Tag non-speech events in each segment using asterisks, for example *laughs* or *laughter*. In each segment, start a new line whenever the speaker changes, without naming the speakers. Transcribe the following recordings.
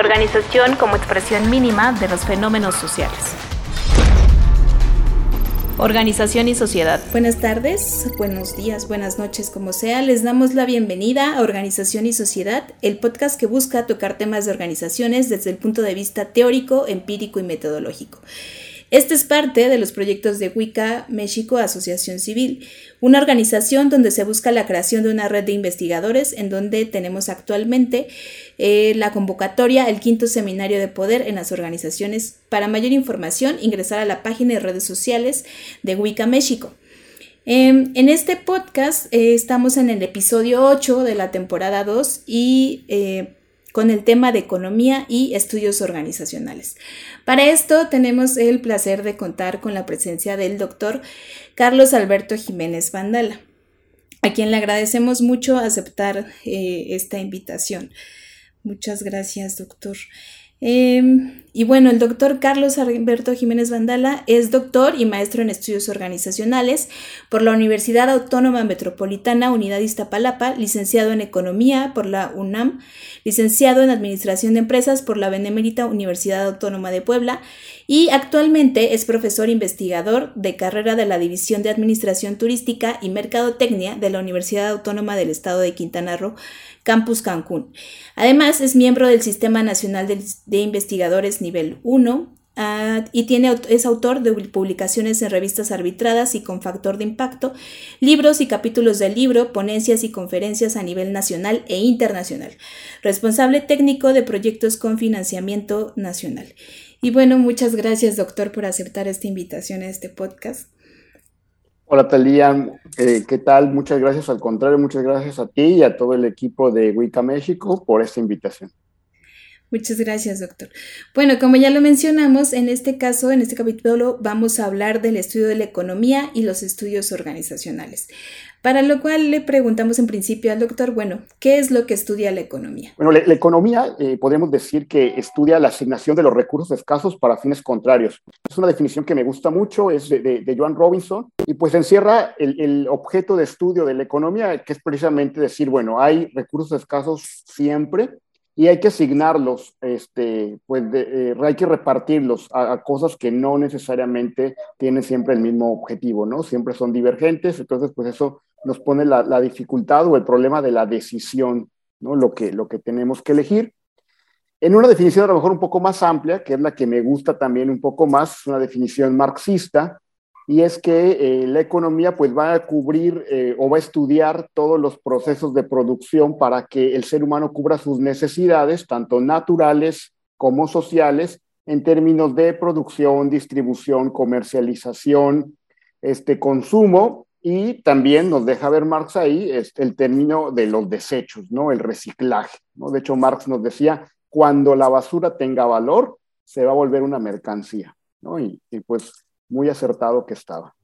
organización como expresión mínima de los fenómenos sociales. Organización y sociedad.
Buenas tardes, buenos días, buenas noches, como sea. Les damos la bienvenida a Organización y Sociedad, el podcast que busca tocar temas de organizaciones desde el punto de vista teórico, empírico y metodológico. Este es parte de los proyectos de Wicca México Asociación Civil, una organización donde se busca la creación de una red de investigadores en donde tenemos actualmente eh, la convocatoria el quinto seminario de poder en las organizaciones. Para mayor información, ingresar a la página de redes sociales de Wicca México. Em, en este podcast eh, estamos en el episodio 8 de la temporada 2 y eh, con el tema de economía y estudios organizacionales. Para esto tenemos el placer de contar con la presencia del doctor Carlos Alberto Jiménez Vandala, a quien le agradecemos mucho aceptar eh, esta invitación. Muchas gracias, doctor. Em, y bueno, el doctor Carlos Alberto Jiménez Vandala es doctor y maestro en estudios organizacionales por la Universidad Autónoma Metropolitana Unidad Iztapalapa, licenciado en Economía por la UNAM, licenciado en Administración de Empresas por la Benemérita Universidad Autónoma de Puebla y actualmente es profesor investigador de carrera de la División de Administración Turística y Mercadotecnia de la Universidad Autónoma del Estado de Quintana Roo Campus Cancún. Además, es miembro del Sistema Nacional de, Investigadores Nivel 1 ah, y tiene, es autor de publicaciones en revistas arbitradas y con factor de impacto, libros y capítulos del libro, ponencias y conferencias a nivel nacional e internacional. Responsable técnico de proyectos con financiamiento nacional. Y bueno, muchas gracias, doctor, por aceptar esta invitación a este podcast.
Hola Talía, eh, ¿qué tal? Muchas gracias, al contrario, muchas gracias a ti y a todo el equipo de Wicca México por esta invitación.
Muchas gracias, doctor. Bueno, como ya lo mencionamos, en este caso, en este capítulo, vamos a hablar del estudio de la economía y los estudios organizacionales. Para lo cual le preguntamos en principio al doctor, bueno, ¿qué es lo que estudia la economía?
Bueno, la, economía eh, podemos decir que estudia la asignación de los recursos escasos para fines contrarios. Es una definición que me gusta mucho, es de, Joan Robinson, y pues encierra el, objeto de estudio de la economía, que es precisamente decir, bueno, hay recursos escasos siempre, y hay que asignarlos, este, pues eh, hay que repartirlos a, cosas que no necesariamente tienen siempre el mismo objetivo, ¿no? Siempre son divergentes, entonces pues eso nos pone la, dificultad o el problema de la decisión, ¿no? Lo que, lo que tenemos que elegir. En una definición a lo mejor un poco más amplia, que es la que me gusta también un poco más, es una definición marxista, y es que eh, la economía pues va a cubrir eh, o va a estudiar todos los procesos de producción para que el ser humano cubra sus necesidades, tanto naturales como sociales, en términos de producción, distribución, comercialización, este consumo y también nos deja ver Marx ahí este, el término de los desechos, ¿no? El reciclaje, ¿no? De hecho, Marx nos decía, cuando la basura tenga valor, se va a volver una mercancía, ¿no? y pues muy acertado que estaba.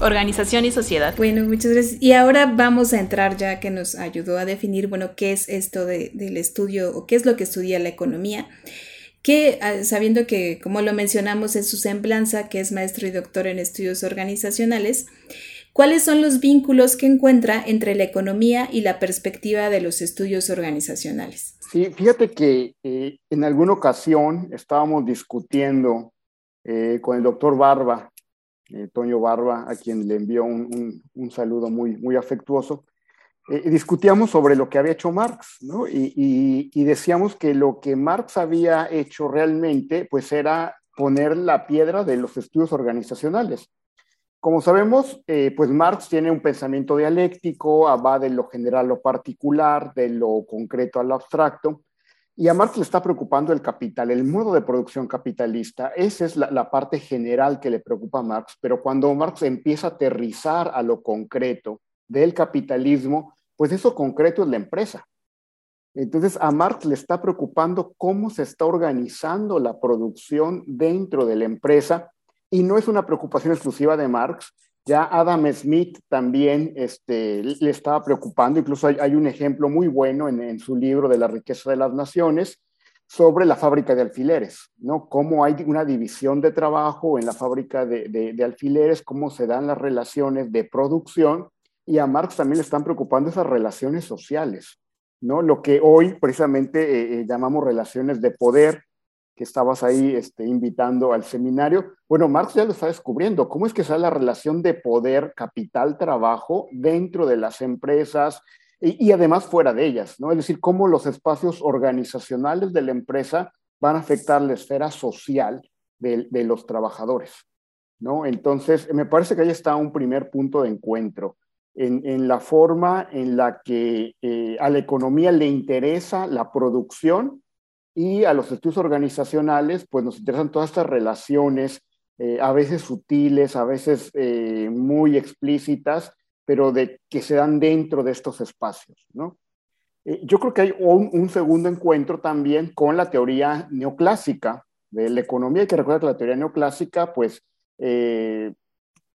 Organización y sociedad.
Bueno, muchas gracias. Y ahora vamos a entrar ya que nos ayudó a definir, bueno, qué es esto del estudio o qué es lo que estudia la economía. Que ah, sabiendo que, como lo mencionamos en su semblanza, que es maestro y doctor en estudios organizacionales, ¿cuáles son los vínculos que encuentra entre la economía y la perspectiva de los estudios organizacionales?
Sí, fíjate que eh, en alguna ocasión estábamos discutiendo eh, con el doctor Barba, eh, Toño Barba, a quien le envió un, un, saludo muy, muy afectuoso. Eh, discutíamos sobre lo que había hecho Marx, ¿no? Y, decíamos que lo que Marx había hecho realmente, pues era poner la piedra de los estudios organizacionales. Como sabemos, pues Marx tiene un pensamiento dialéctico, va de lo general a lo particular, de lo concreto a lo abstracto, y a Marx le está preocupando el capital, el modo de producción capitalista. Esa es la, parte general que le preocupa a Marx, pero cuando Marx empieza a aterrizar a lo concreto del capitalismo, pues eso concreto es la empresa. Entonces a Marx le está preocupando cómo se está organizando la producción dentro de la empresa y no es una preocupación exclusiva de Marx, ya Adam Smith también este, le estaba preocupando, incluso hay, un ejemplo muy bueno en, su libro de la riqueza de las naciones sobre la fábrica de alfileres, ¿no? Cómo hay una división de trabajo en la fábrica de, de, alfileres, cómo se dan las relaciones de producción, y a Marx también le están preocupando esas relaciones sociales. ¿no? Lo que hoy precisamente llamamos relaciones de poder, que estabas ahí este, invitando al seminario. Bueno, Marx ya lo está descubriendo. ¿Cómo es que sale la relación de poder, capital, trabajo dentro de las empresas y, además fuera de ellas? ¿no? Es decir, cómo los espacios organizacionales de la empresa van a afectar la esfera social de, los trabajadores. ¿no? Entonces, me parece que ahí está un primer punto de encuentro. En, la forma en la que eh, a la economía le interesa la producción y a los estudios organizacionales, pues nos interesan todas estas relaciones, eh, a veces sutiles, a veces eh, muy explícitas, pero de, que se dan dentro de estos espacios, ¿no? Eh, yo creo que hay un, segundo encuentro también con la teoría neoclásica de la economía. Hay que recordar que la teoría neoclásica, pues,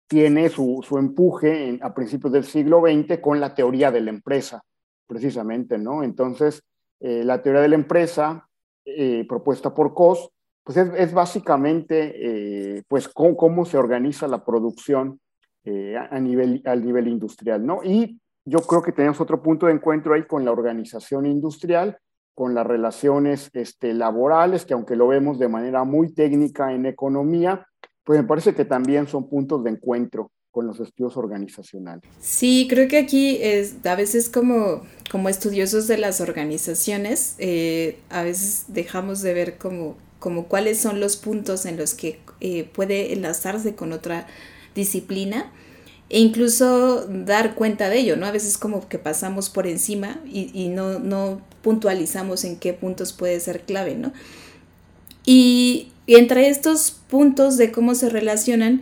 tiene su, su empuje a principios del siglo XX con la teoría de la empresa, precisamente, ¿no? Entonces, la teoría de la empresa eh, propuesta por COS, pues es, básicamente eh, pues cómo, se organiza la producción eh, a nivel, nivel industrial, ¿no? Y yo creo que tenemos otro punto de encuentro ahí con la organización industrial, con las relaciones este, laborales, que aunque lo vemos de manera muy técnica en economía, pues me parece que también son puntos de encuentro con los estudios organizacionales.
Sí, creo que aquí es a veces como, como estudiosos de las organizaciones, eh, a veces dejamos de ver como, como cuáles son los puntos en los que eh, puede enlazarse con otra disciplina e incluso dar cuenta de ello, ¿no? A veces como que pasamos por encima y, no, no puntualizamos en qué puntos puede ser clave, ¿no? Y, y entre estos puntos de cómo se relacionan,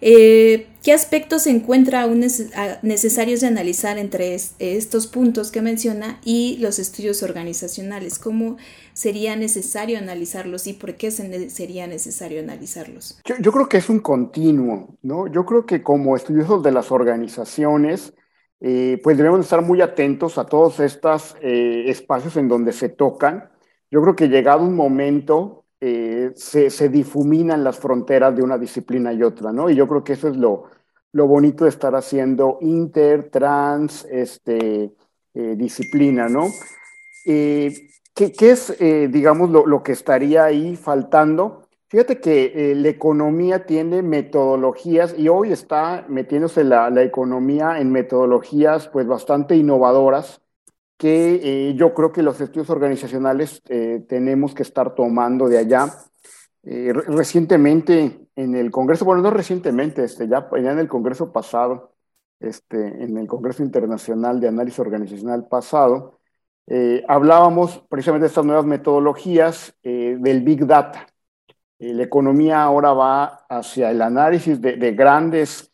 eh, ¿Qué aspectos se encuentra aún necesarios de analizar entre estos puntos que menciona y los estudios organizacionales? ¿Cómo sería necesario analizarlos y por qué sería necesario analizarlos?
Yo, creo que es un continuo, ¿no? Yo creo que como estudiosos de las organizaciones, eh, pues debemos estar muy atentos a todos estos eh, espacios en donde se tocan. Yo creo que llegado un momento, eh, se, difuminan las fronteras de una disciplina y otra, ¿no? Y yo creo que eso es lo, lo bonito de estar haciendo inter, trans, este, eh, disciplina, ¿no? Eh, ¿qué, es, digamos, lo, que estaría ahí faltando? Fíjate que la economía tiene metodologías y hoy está metiéndose la, la economía en metodologías pues bastante innovadoras que eh, yo creo que los estudios organizacionales eh, tenemos que estar tomando de allá. Eh, recientemente en el Congreso, bueno, no recientemente, este, ya, en el Congreso pasado, este, en el Congreso Internacional de Análisis Organizacional pasado, hablábamos precisamente de estas nuevas metodologías del Big Data. la economía ahora va hacia el análisis de, de grandes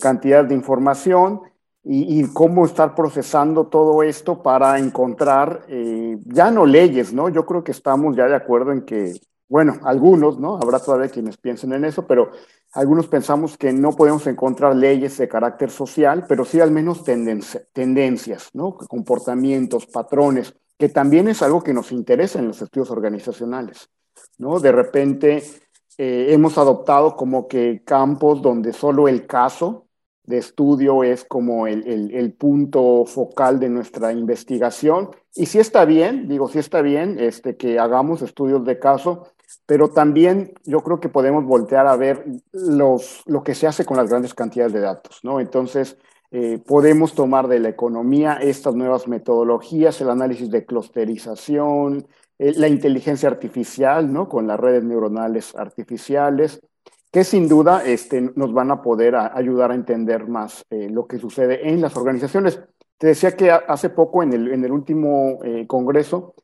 cantidades de información y, cómo estar procesando todo esto para encontrar eh, ya no leyes, ¿no? Yo creo que estamos ya de acuerdo en que, bueno, algunos, ¿no? Habrá todavía quienes piensen en eso, pero algunos pensamos que no podemos encontrar leyes de carácter social, pero sí al menos tendencias, ¿no? Comportamientos, patrones, que también es algo que nos interesa en los estudios organizacionales, ¿no? De repente eh, hemos adoptado como que campos donde solo el caso de estudio es como el, punto focal de nuestra investigación. Y sí está bien, digo, sí está bien este, que hagamos estudios de caso, pero también yo creo que podemos voltear a ver los, lo que se hace con las grandes cantidades de datos, ¿no? Entonces, eh, podemos tomar de la economía estas nuevas metodologías, el análisis de clusterización, eh, la inteligencia artificial, ¿no? Con las redes neuronales artificiales, que sin duda este, nos van a poder ayudar a entender más eh, lo que sucede en las organizaciones. Te decía que hace poco en el, en el último congreso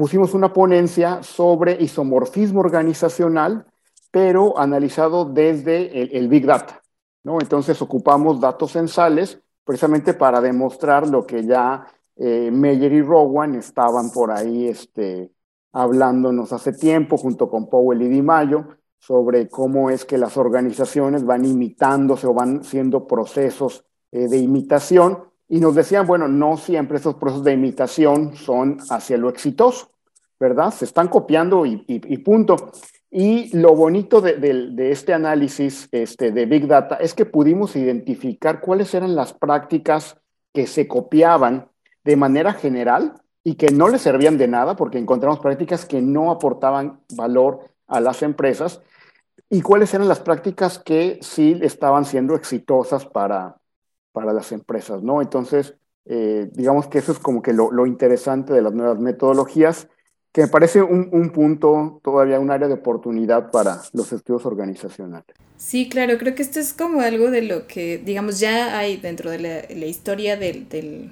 pusimos una ponencia sobre isomorfismo organizacional, pero analizado desde el, Big Data. ¿no? Entonces ocupamos datos censales precisamente para demostrar lo que ya eh, Meyer y Rowan estaban por ahí este, hablándonos hace tiempo junto con Powell y Di Mayo, sobre cómo es que las organizaciones van imitándose o van siendo procesos eh, de imitación. Y nos decían, bueno, no siempre esos procesos de imitación son hacia lo exitoso, ¿verdad? Se están copiando y, punto. Y lo bonito de, este análisis este, de Big Data es que pudimos identificar cuáles eran las prácticas que se copiaban de manera general y que no le servían de nada porque encontramos prácticas que no aportaban valor a las empresas y cuáles eran las prácticas que sí estaban siendo exitosas para, para las empresas, ¿no? Entonces, eh, digamos que eso es como que lo, interesante de las nuevas metodologías, que me parece un, un, punto, todavía un área de oportunidad para los estudios organizacionales.
Sí, claro, creo que esto es como algo de lo que, digamos, ya hay dentro de la, la historia del, del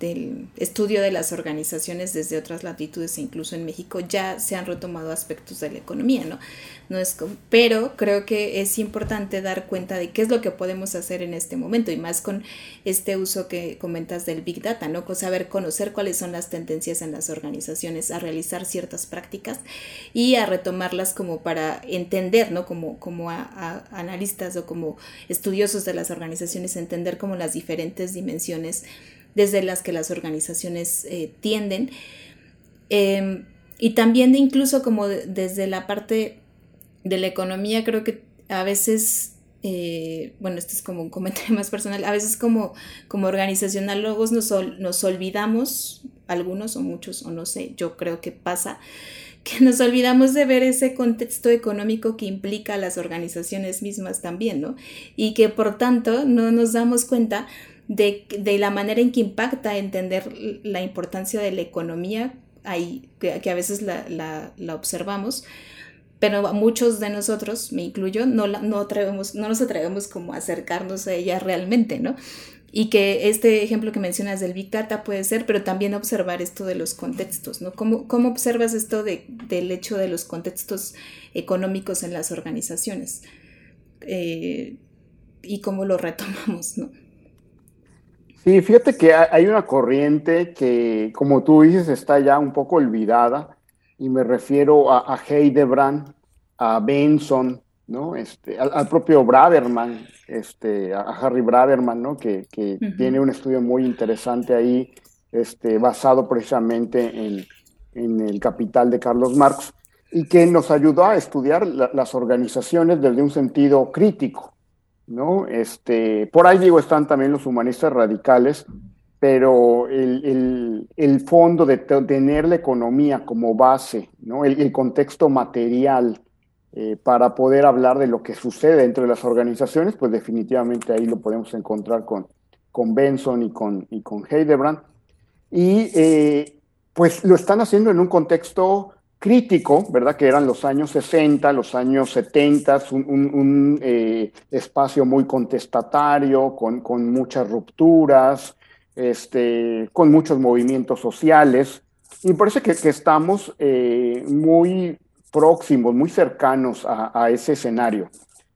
del estudio de las organizaciones desde otras latitudes e incluso en México ya se han retomado aspectos de la economía, ¿no? no es pero creo que es importante dar cuenta de qué es lo que podemos hacer en este momento y más con este uso que comentas del Big Data, ¿no? Saber conocer cuáles son las tendencias en las organizaciones a realizar ciertas prácticas y a retomarlas como para entender, ¿no? Como, como a, analistas o como estudiosos de las organizaciones, entender como las diferentes dimensiones desde las que las organizaciones eh, tienden. Em, y también de incluso como desde la parte de la economía, creo que a veces, eh, bueno, esto es como un comentario *laughs* más personal, a veces como, como organizacionólogos nos, nos olvidamos, algunos o muchos, o no sé, yo creo que pasa, *laughs* que nos olvidamos de ver ese contexto económico que implica a las organizaciones mismas también, ¿no? Y que por tanto no nos damos cuenta de, la manera en que impacta entender la importancia de la economía, ahí, que, a veces la, observamos, pero muchos de nosotros, me incluyo, no, no, no nos atrevemos como a acercarnos a ella realmente, ¿no? Y que este ejemplo que mencionas del Big Data puede ser, pero también observar esto de los contextos, ¿no? ¿Cómo, cómo observas esto de, del hecho de los contextos económicos en las organizaciones? Eh, y cómo lo retomamos, ¿no?
Sí, fíjate que hay una corriente que, como tú dices, está ya un poco olvidada, y me refiero a, a Heidebrand, a Benson, ¿no? Este, al, propio Braverman, este, a Harry Braverman, ¿no? Que, que tiene un estudio muy interesante ahí, este, basado precisamente en, en, el Capital de Carlos Marx, y que nos ayudó a estudiar las organizaciones desde un sentido crítico. ¿No? Este, por ahí digo, están también los humanistas radicales, pero el, fondo de tener la economía como base, ¿no? El, contexto material eh, para poder hablar de lo que sucede dentro de las organizaciones, pues definitivamente ahí lo podemos encontrar con, con Benson y con, y con Heidebrand. Y eh, pues lo están haciendo en un contexto crítico, ¿verdad? Que eran los años 60, los años 70, un, eh, espacio muy contestatario, con, muchas rupturas, este, con muchos movimientos sociales. Y parece que, estamos eh, muy próximos, muy cercanos a, ese escenario,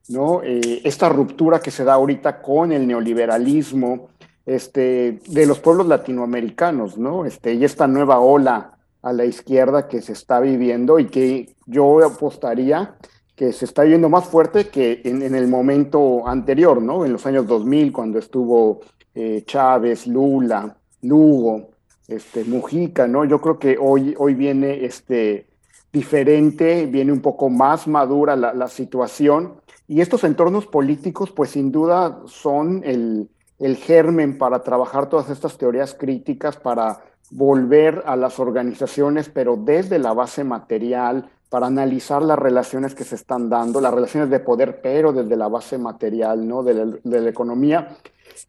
¿no? Eh, esta ruptura que se da ahorita con el neoliberalismo este, de los pueblos latinoamericanos, ¿no? Este, y esta nueva ola a la izquierda que se está viviendo y que yo apostaría que se está viviendo más fuerte que en, el momento anterior, ¿no? En los años 2000, cuando estuvo eh, Chávez, Lula, Lugo, este, Mujica, ¿no? Yo creo que hoy, hoy viene este, diferente, viene un poco más madura la, la situación y estos entornos políticos, pues sin duda son el, el germen para trabajar todas estas teorías críticas, para volver a las organizaciones, pero desde la base material, para analizar las relaciones que se están dando, las relaciones de poder, pero desde la base material, ¿no? De la, economía,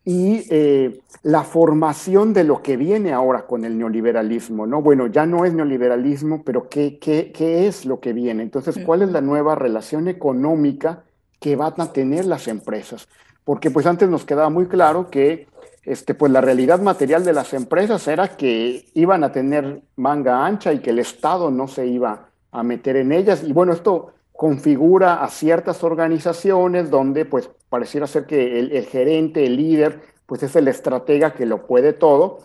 y eh, la formación de lo que viene ahora con el neoliberalismo, ¿no? Bueno, ya no es neoliberalismo, pero ¿qué, qué, qué es lo que viene? Entonces, ¿cuál es la nueva relación económica que van a tener las empresas? Porque pues antes nos quedaba muy claro que este, pues la realidad material de las empresas era que iban a tener manga ancha y que el Estado no se iba a meter en ellas. Y bueno, esto configura a ciertas organizaciones donde pues pareciera ser que el, gerente, el líder, pues es el estratega que lo puede todo.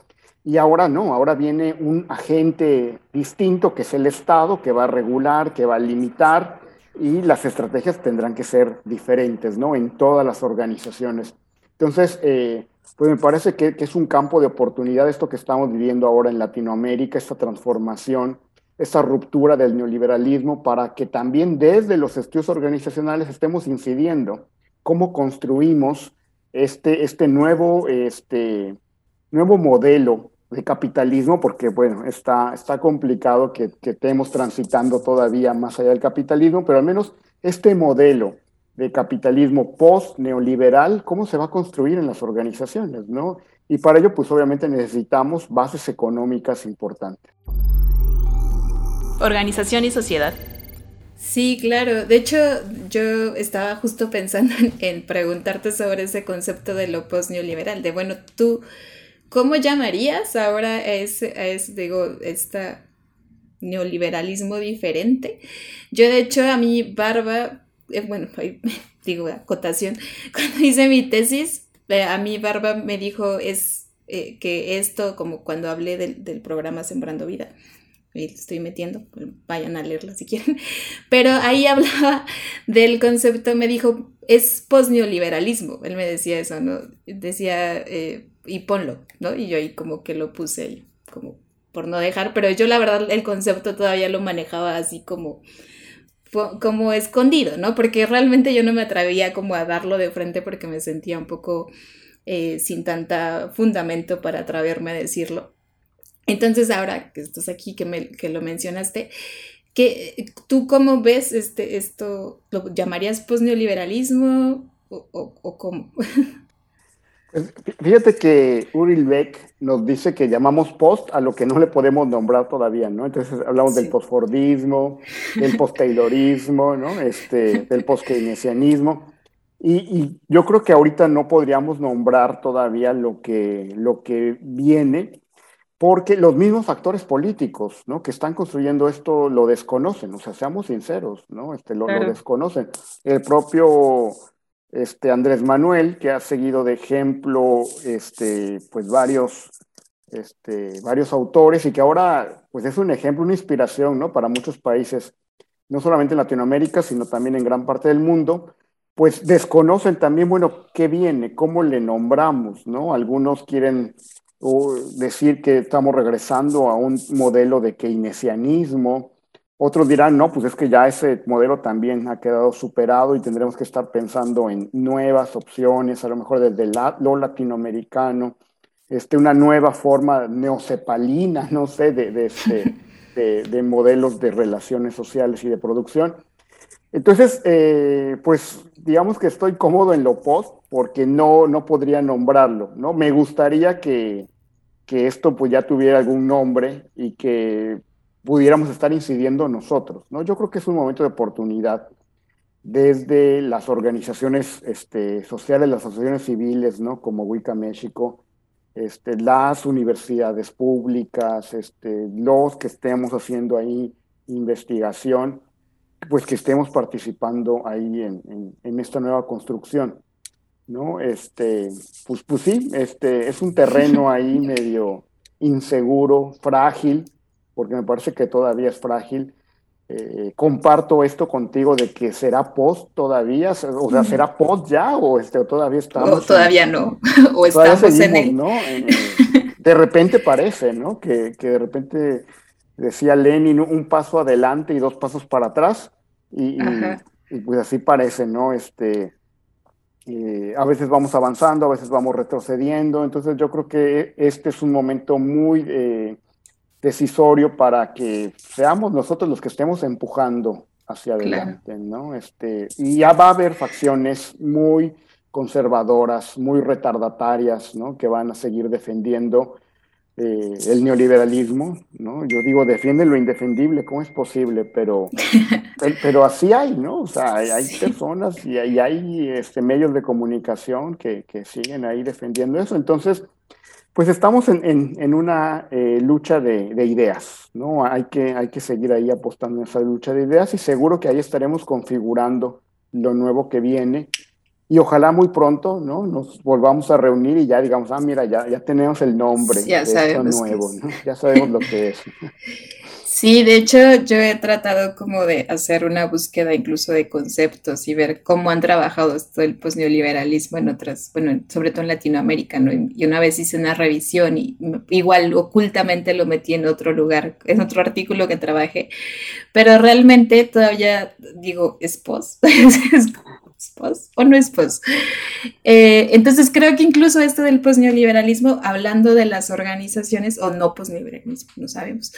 Y ahora no, ahora viene un agente distinto que es el Estado, que va a regular, que va a limitar y las estrategias tendrán que ser diferentes, ¿no? En todas las organizaciones. Entonces, eh, pues me parece que, es un campo de oportunidad esto que estamos viviendo ahora en Latinoamérica, esta transformación, esta ruptura del neoliberalismo, para que también desde los estudios organizacionales estemos incidiendo cómo construimos este, este, nuevo, este nuevo modelo de capitalismo, porque bueno, está, está complicado que, que estemos transitando todavía más allá del capitalismo, pero al menos este modelo de capitalismo post-neoliberal, ¿cómo se va a construir en las organizaciones? ¿no? Y para ello, pues obviamente necesitamos bases económicas importantes.
Organización y sociedad.
Sí, claro. De hecho, yo estaba justo pensando en, preguntarte sobre ese concepto de lo post-neoliberal, de bueno, tú, ¿cómo llamarías ahora a ese, digo, este neoliberalismo diferente? Yo, de hecho, a mi barba, eh, bueno, *laughs* digo, acotación, *laughs* cuando hice mi tesis, eh, a mi barba me dijo es eh, que esto, como cuando hablé del, del programa Sembrando Vida, y estoy metiendo, pues, vayan a leerlo si quieren, *laughs* pero ahí hablaba del concepto, me dijo, es posneoliberalismo, él me decía eso, ¿no? Decía, eh, y ponlo, ¿no? Y yo ahí como que lo puse ahí, como por no dejar, pero yo la verdad el concepto todavía lo manejaba así como como escondido, ¿no? Porque realmente yo no me atrevía como a darlo de frente porque me sentía un poco eh, sin tanta fundamento para atreverme a decirlo. Entonces, ahora que estás aquí, que, me, que lo mencionaste, que, ¿tú cómo ves este, esto? ¿Lo llamarías posneoliberalismo o, o, o cómo? *laughs*
Fíjate que Uri Beck nos dice que llamamos post a lo que no le podemos nombrar todavía, ¿no? Entonces hablamos del postfordismo, del posttaylorismo, ¿no? Este, del postkeynesianismo. Y, y, yo creo que ahorita no podríamos nombrar todavía lo que, lo que viene, porque los mismos factores políticos ¿no? que están construyendo esto lo desconocen, o sea, seamos sinceros, ¿no? Este, lo, lo desconocen. El propio este, Andrés Manuel, que ha seguido de ejemplo este, pues varios, este, varios autores y que ahora pues es un ejemplo, una inspiración ¿no? para muchos países, no solamente en Latinoamérica, sino también en gran parte del mundo, pues desconocen también, bueno, qué viene, cómo le nombramos, ¿no? Algunos quieren o decir que estamos regresando a un modelo de keynesianismo. Otros dirán, no, pues es que ya ese modelo también ha quedado superado y tendremos que estar pensando en nuevas opciones, a lo mejor desde lo latinoamericano, este, una nueva forma neocepalina, no sé, de, este, *laughs* de, de, modelos de relaciones sociales y de producción. Entonces, eh, pues digamos que estoy cómodo en lo post porque no, no podría nombrarlo, ¿no? Me gustaría que, que esto pues ya tuviera algún nombre y que pudiéramos estar incidiendo nosotros, ¿no? Yo creo que es un momento de oportunidad desde las organizaciones este, sociales, las asociaciones civiles, ¿no? Como Wicca México, este, las universidades públicas, este, los que estemos haciendo ahí investigación, pues que estemos participando ahí en, en, esta nueva construcción, ¿no? Este, pues, pues sí, este, es un terreno ahí medio inseguro, frágil, porque me parece que todavía es frágil. Eh, comparto esto contigo de que será post todavía, o sea, será post ya o, este, todavía estamos.
O todavía no, o estamos en él.
¿no? *laughs* *laughs* de repente parece, ¿no? Que, que de repente decía Lenin, un paso adelante y dos pasos para atrás, y, y, pues así parece, ¿no? Este, eh, a veces vamos avanzando, a veces vamos retrocediendo, entonces yo creo que este es un momento muy eh, decisorio para que seamos nosotros los que estemos empujando hacia adelante, ¿no? Este, y ya va a haber facciones muy conservadoras, muy retardatarias, ¿no? Que van a seguir defendiendo eh, el neoliberalismo, ¿no? Yo digo, defiende lo indefendible, ¿cómo es posible? Pero, *laughs* pero así hay, ¿no? O sea, hay, personas y hay, hay este, medios de comunicación que, que, siguen ahí defendiendo eso. Entonces, pues estamos en, en, una eh, lucha de, de, ideas, ¿no? Hay que, hay que seguir ahí apostando en esa lucha de ideas y seguro que ahí estaremos configurando lo nuevo que viene y ojalá muy pronto, ¿no? Nos volvamos a reunir y ya digamos, ah, mira, ya, ya tenemos el nombre
ya
de esto nuevo, ¿no? Ya sabemos lo que es.
Sí, de hecho yo he tratado como de hacer una búsqueda incluso de conceptos y ver cómo han trabajado esto el posneoliberalismo en otras, bueno, sobre todo en Latinoamérica, ¿no? Y una vez hice una revisión y igual ocultamente lo metí en otro lugar, en otro artículo que trabajé, pero realmente todavía digo, es *laughs* pos, o no es pos. Eh, entonces creo que incluso esto del posneoliberalismo, hablando de las organizaciones, o no posneoliberalismo, no sabemos,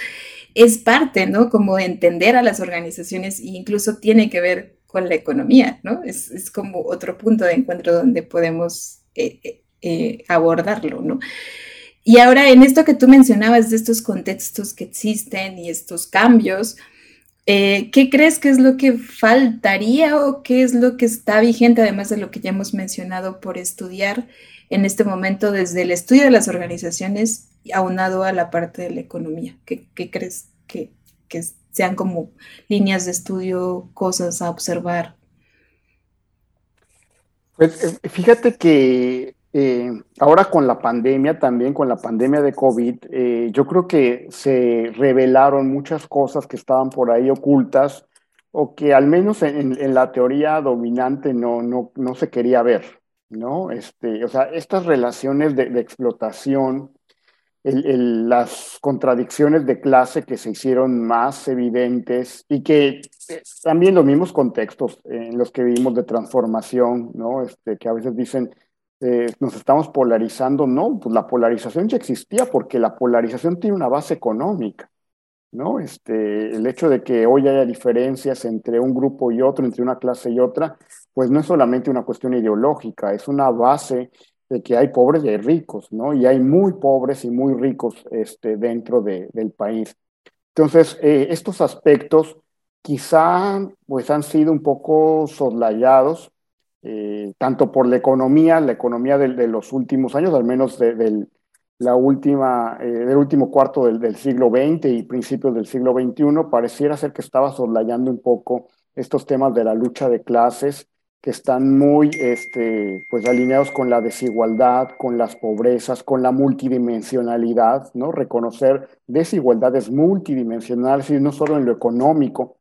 es parte, ¿no? Como entender a las organizaciones e incluso tiene que ver con la economía, ¿no? Es, como otro punto de encuentro donde podemos eh, eh, abordarlo, ¿no? Y ahora en esto que tú mencionabas de estos contextos que existen y estos cambios, eh, ¿Qué crees que es lo que faltaría o qué es lo que está vigente, además de lo que ya hemos mencionado, por estudiar en este momento desde el estudio de las organizaciones aunado a la parte de la economía? ¿Qué, crees que, que sean como líneas de estudio, cosas a observar?
Pues eh, fíjate que eh, ahora con la pandemia, también con la pandemia de COVID, eh, yo creo que se revelaron muchas cosas que estaban por ahí ocultas o que al menos en, la teoría dominante no, no, no, se quería ver, ¿no? Este, o sea, estas relaciones de, explotación, las contradicciones de clase que se hicieron más evidentes y que eh, también los mismos contextos en los que vivimos de transformación, ¿no? Este, que a veces dicen eh, nos estamos polarizando. No, pues la polarización ya existía porque la polarización tiene una base económica. ¿no? Este, el hecho de que hoy haya diferencias entre un grupo y otro, entre una clase y otra, pues no es solamente una cuestión ideológica, es una base de que hay pobres y hay ricos, ¿no? Y hay muy pobres y muy ricos este, dentro de, del país. Entonces, eh, estos aspectos quizá pues han sido un poco soslayados eh, tanto por la economía, la economía de, los últimos años, al menos de, la última, eh, del último cuarto del, siglo XX y principios del siglo XXI, pareciera ser que estaba soslayando un poco estos temas de la lucha de clases que están muy este, pues alineados con la desigualdad, con las pobrezas, con la multidimensionalidad, ¿no? Reconocer desigualdades multidimensionales y no solo en lo económico,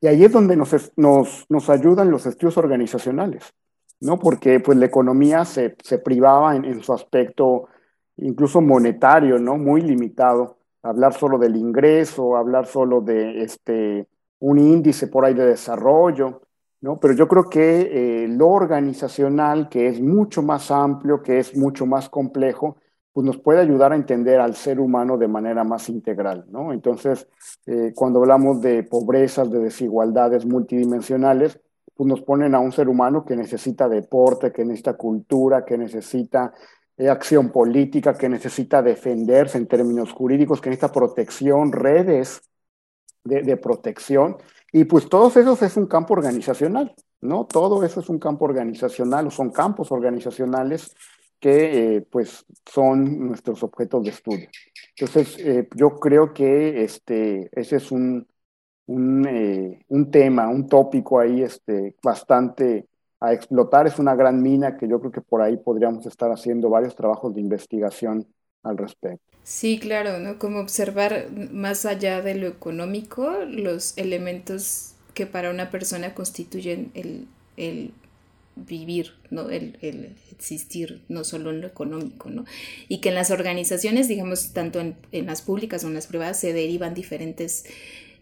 y ahí es donde nos, nos, nos ayudan los estudios organizacionales, ¿no? Porque pues la economía se, se privaba en, su aspecto incluso monetario, ¿no? Muy limitado. Hablar solo del ingreso, hablar solo de este, un índice por ahí de desarrollo, ¿no? Pero yo creo que eh, lo organizacional, que es mucho más amplio, que es mucho más complejo, pues nos puede ayudar a entender al ser humano de manera más integral, ¿no? Entonces, eh, cuando hablamos de pobrezas, de desigualdades multidimensionales, pues nos ponen a un ser humano que necesita deporte, que necesita cultura, que necesita eh, acción política, que necesita defenderse en términos jurídicos, que necesita protección, redes de, protección. Y pues todo eso es un campo organizacional, ¿no? Todo eso es un campo organizacional, o son campos organizacionales que eh, pues son nuestros objetos de estudio. Entonces, eh, yo creo que este, ese es un, un, eh, un, tema, un tópico ahí este, bastante a explotar. Es una gran mina que yo creo que por ahí podríamos estar haciendo varios trabajos de investigación al respecto.
Sí, claro, ¿no? Como observar más allá de lo económico los elementos que para una persona constituyen el, el vivir, ¿no? El, existir, no solo en lo económico, ¿no? Y que en las organizaciones, digamos, tanto en, las públicas o en las privadas, se derivan diferentes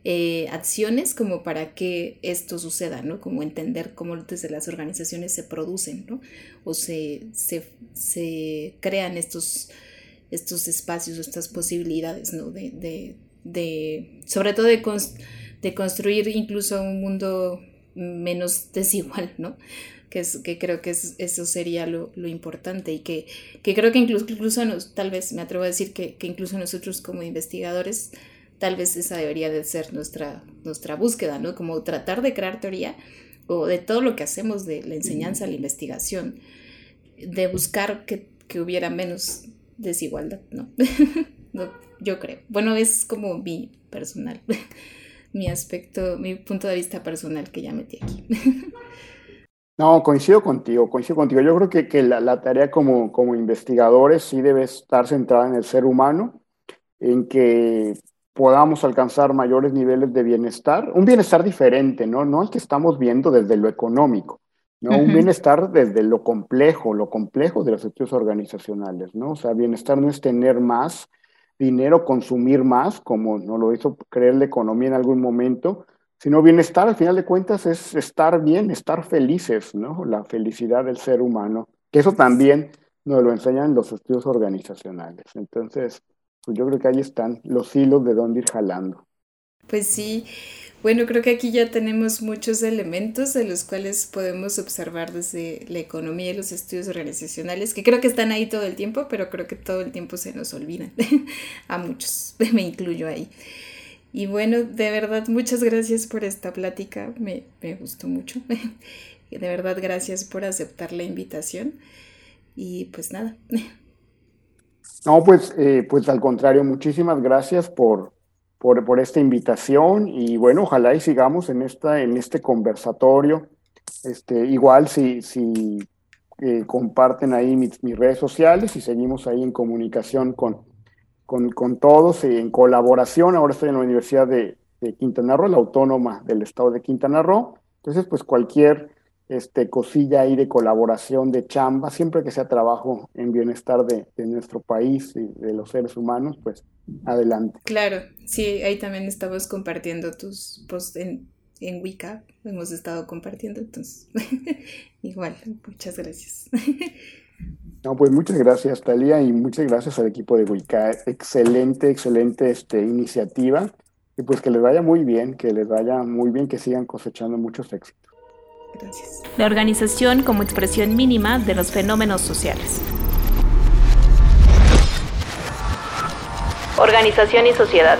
eh, acciones como para que esto suceda, ¿no? Como entender cómo desde las organizaciones se producen, ¿no? O se, se, crean estos, estos espacios, estas posibilidades, ¿no? De, de, sobre todo de, de construir incluso un mundo menos desigual, ¿no? Que, es, que creo que es, eso sería lo, lo importante y que, que, creo que incluso, incluso nos, tal vez me atrevo a decir que, que, incluso nosotros como investigadores, tal vez esa debería de ser nuestra, nuestra búsqueda, ¿no? Como tratar de crear teoría o de todo lo que hacemos de la enseñanza, la investigación, de buscar que, que hubiera menos desigualdad, ¿no? *laughs* ¿no? Yo creo. Bueno, es como mi personal, *laughs* mi aspecto, mi punto de vista personal que ya metí aquí. *laughs*
No, coincido contigo, coincido contigo. Yo creo que, que la, la, tarea como, como investigadores sí debe estar centrada en el ser humano, en que podamos alcanzar mayores niveles de bienestar, un bienestar diferente, ¿no? No el que estamos viendo desde lo económico, ¿no? Un bienestar desde lo complejo, lo complejo de los estudios organizacionales, ¿no? O sea, bienestar no es tener más dinero, consumir más, como no lo hizo creer la economía en algún momento, sino bienestar al final de cuentas es estar bien, estar felices, ¿no? La felicidad del ser humano, que eso también nos lo enseñan los estudios organizacionales. Entonces, pues yo creo que ahí están los hilos de dónde ir jalando.
Pues sí, bueno, creo que aquí ya tenemos muchos elementos de los cuales podemos observar desde la economía y los estudios organizacionales, que creo que están ahí todo el tiempo, pero creo que todo el tiempo se nos olvidan. *laughs* A muchos, *laughs* me incluyo ahí. Y bueno, de verdad, muchas gracias por esta plática, me, gustó mucho. *laughs* De verdad, gracias por aceptar la invitación. Y pues nada.
No, pues, eh, pues al contrario, muchísimas gracias por, por, esta invitación y bueno, ojalá y sigamos en, esta, en este conversatorio. Este, igual si, si eh, comparten ahí mis, redes sociales y seguimos ahí en comunicación con, con, todos, en colaboración. Ahora estoy en la Universidad de, de, Quintana Roo, la autónoma del estado de Quintana Roo. Entonces, pues cualquier este, cosilla ahí de colaboración, de chamba, siempre que sea trabajo en bienestar de, nuestro país y de los seres humanos, pues adelante.
Claro, sí, ahí también estamos compartiendo tus posts en, en Wicca, hemos estado compartiendo, entonces, *laughs* igual, muchas gracias. *laughs*
No, pues muchas gracias, Talia, y muchas gracias al equipo de Wicca. Excelente, excelente este, iniciativa. Y pues que les vaya muy bien, que les vaya muy bien, que sigan cosechando muchos éxitos.
La organización como expresión mínima de los fenómenos sociales. Organización y sociedad.